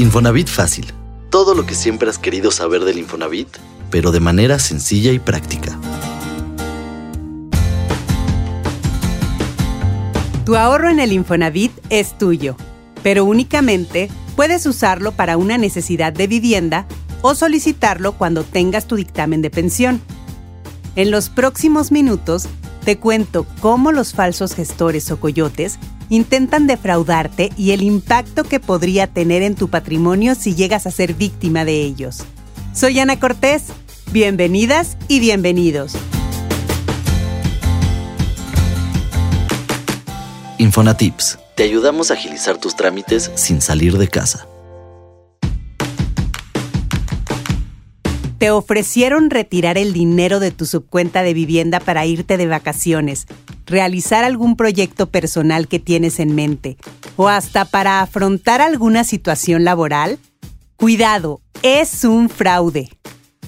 Infonavit Fácil. Todo lo que siempre has querido saber del Infonavit, pero de manera sencilla y práctica. Tu ahorro en el Infonavit es tuyo, pero únicamente puedes usarlo para una necesidad de vivienda o solicitarlo cuando tengas tu dictamen de pensión. En los próximos minutos te cuento cómo los falsos gestores o coyotes intentan defraudarte y el impacto que podría tener en tu patrimonio si llegas a ser víctima de ellos. Soy Ana Cortés. Bienvenidas y bienvenidos. Infonatips. Te ayudamos a agilizar tus trámites sin salir de casa. Te ofrecieron retirar el dinero de tu subcuenta de vivienda para irte de vacaciones realizar algún proyecto personal que tienes en mente o hasta para afrontar alguna situación laboral? Cuidado, es un fraude.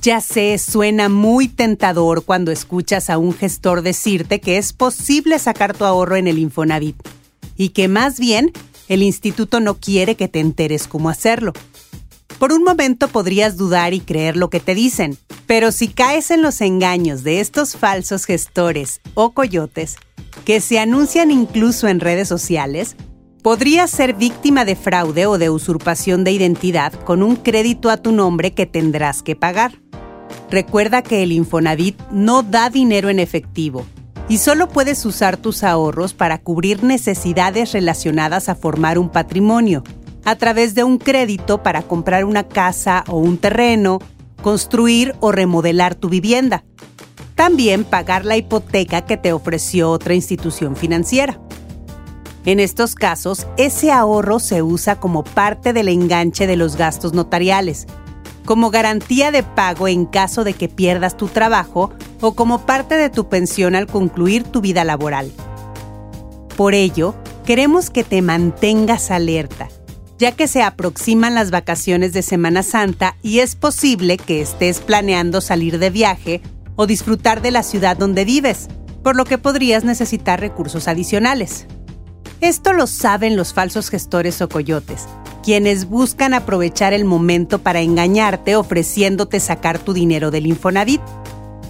Ya sé, suena muy tentador cuando escuchas a un gestor decirte que es posible sacar tu ahorro en el Infonavit y que más bien el instituto no quiere que te enteres cómo hacerlo. Por un momento podrías dudar y creer lo que te dicen, pero si caes en los engaños de estos falsos gestores o coyotes, que se anuncian incluso en redes sociales, podrías ser víctima de fraude o de usurpación de identidad con un crédito a tu nombre que tendrás que pagar. Recuerda que el Infonavit no da dinero en efectivo y solo puedes usar tus ahorros para cubrir necesidades relacionadas a formar un patrimonio, a través de un crédito para comprar una casa o un terreno, construir o remodelar tu vivienda. También pagar la hipoteca que te ofreció otra institución financiera. En estos casos, ese ahorro se usa como parte del enganche de los gastos notariales, como garantía de pago en caso de que pierdas tu trabajo o como parte de tu pensión al concluir tu vida laboral. Por ello, queremos que te mantengas alerta ya que se aproximan las vacaciones de Semana Santa y es posible que estés planeando salir de viaje o disfrutar de la ciudad donde vives, por lo que podrías necesitar recursos adicionales. Esto lo saben los falsos gestores o coyotes, quienes buscan aprovechar el momento para engañarte ofreciéndote sacar tu dinero del Infonavit.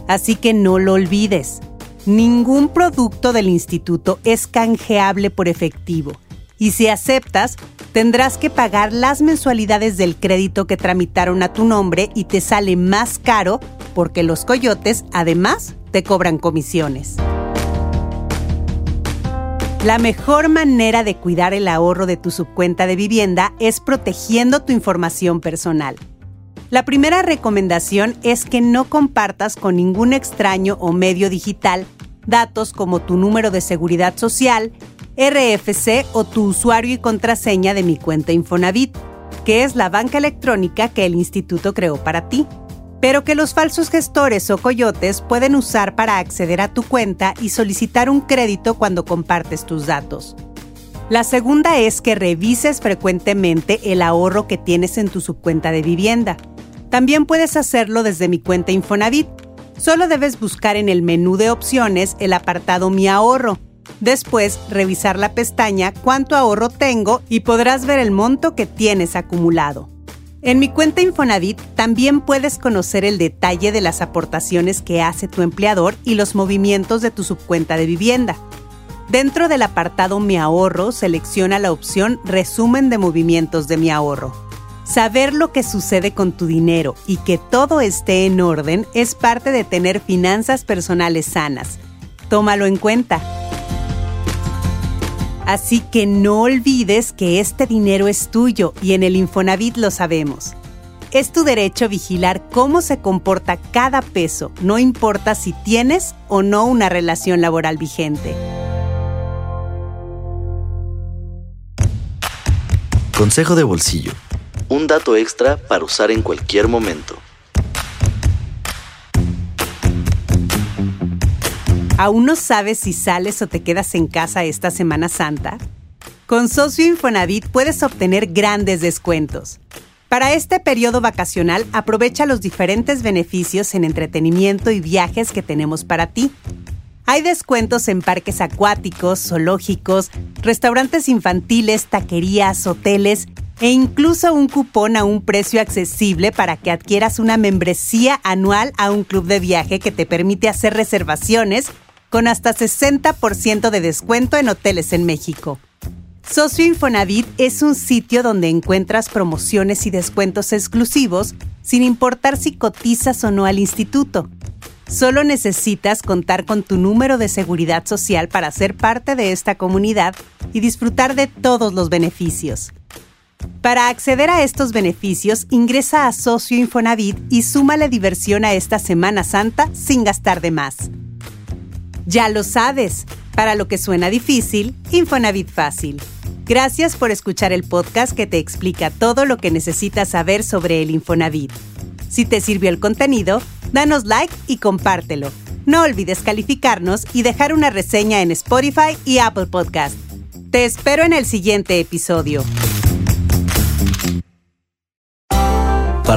Así que no lo olvides. Ningún producto del instituto es canjeable por efectivo y si aceptas, tendrás que pagar las mensualidades del crédito que tramitaron a tu nombre y te sale más caro porque los coyotes además te cobran comisiones. La mejor manera de cuidar el ahorro de tu subcuenta de vivienda es protegiendo tu información personal. La primera recomendación es que no compartas con ningún extraño o medio digital datos como tu número de seguridad social, RFC o tu usuario y contraseña de mi cuenta Infonavit, que es la banca electrónica que el instituto creó para ti, pero que los falsos gestores o coyotes pueden usar para acceder a tu cuenta y solicitar un crédito cuando compartes tus datos. La segunda es que revises frecuentemente el ahorro que tienes en tu subcuenta de vivienda. También puedes hacerlo desde mi cuenta Infonavit. Solo debes buscar en el menú de opciones el apartado Mi ahorro Después, revisar la pestaña Cuánto ahorro tengo y podrás ver el monto que tienes acumulado. En mi cuenta Infonavit también puedes conocer el detalle de las aportaciones que hace tu empleador y los movimientos de tu subcuenta de vivienda. Dentro del apartado Mi ahorro, selecciona la opción Resumen de movimientos de mi ahorro. Saber lo que sucede con tu dinero y que todo esté en orden es parte de tener finanzas personales sanas. Tómalo en cuenta. Así que no olvides que este dinero es tuyo y en el Infonavit lo sabemos. Es tu derecho vigilar cómo se comporta cada peso, no importa si tienes o no una relación laboral vigente. Consejo de bolsillo. Un dato extra para usar en cualquier momento. ¿Aún no sabes si sales o te quedas en casa esta Semana Santa? Con Socio Infonavit puedes obtener grandes descuentos. Para este periodo vacacional aprovecha los diferentes beneficios en entretenimiento y viajes que tenemos para ti. Hay descuentos en parques acuáticos, zoológicos, restaurantes infantiles, taquerías, hoteles e incluso un cupón a un precio accesible para que adquieras una membresía anual a un club de viaje que te permite hacer reservaciones con hasta 60% de descuento en hoteles en México. Socio Infonavit es un sitio donde encuentras promociones y descuentos exclusivos sin importar si cotizas o no al instituto. Solo necesitas contar con tu número de seguridad social para ser parte de esta comunidad y disfrutar de todos los beneficios. Para acceder a estos beneficios, ingresa a Socio Infonavit y súmale diversión a esta Semana Santa sin gastar de más. Ya lo sabes, para lo que suena difícil, Infonavit fácil. Gracias por escuchar el podcast que te explica todo lo que necesitas saber sobre el Infonavit. Si te sirvió el contenido, danos like y compártelo. No olvides calificarnos y dejar una reseña en Spotify y Apple Podcast. Te espero en el siguiente episodio.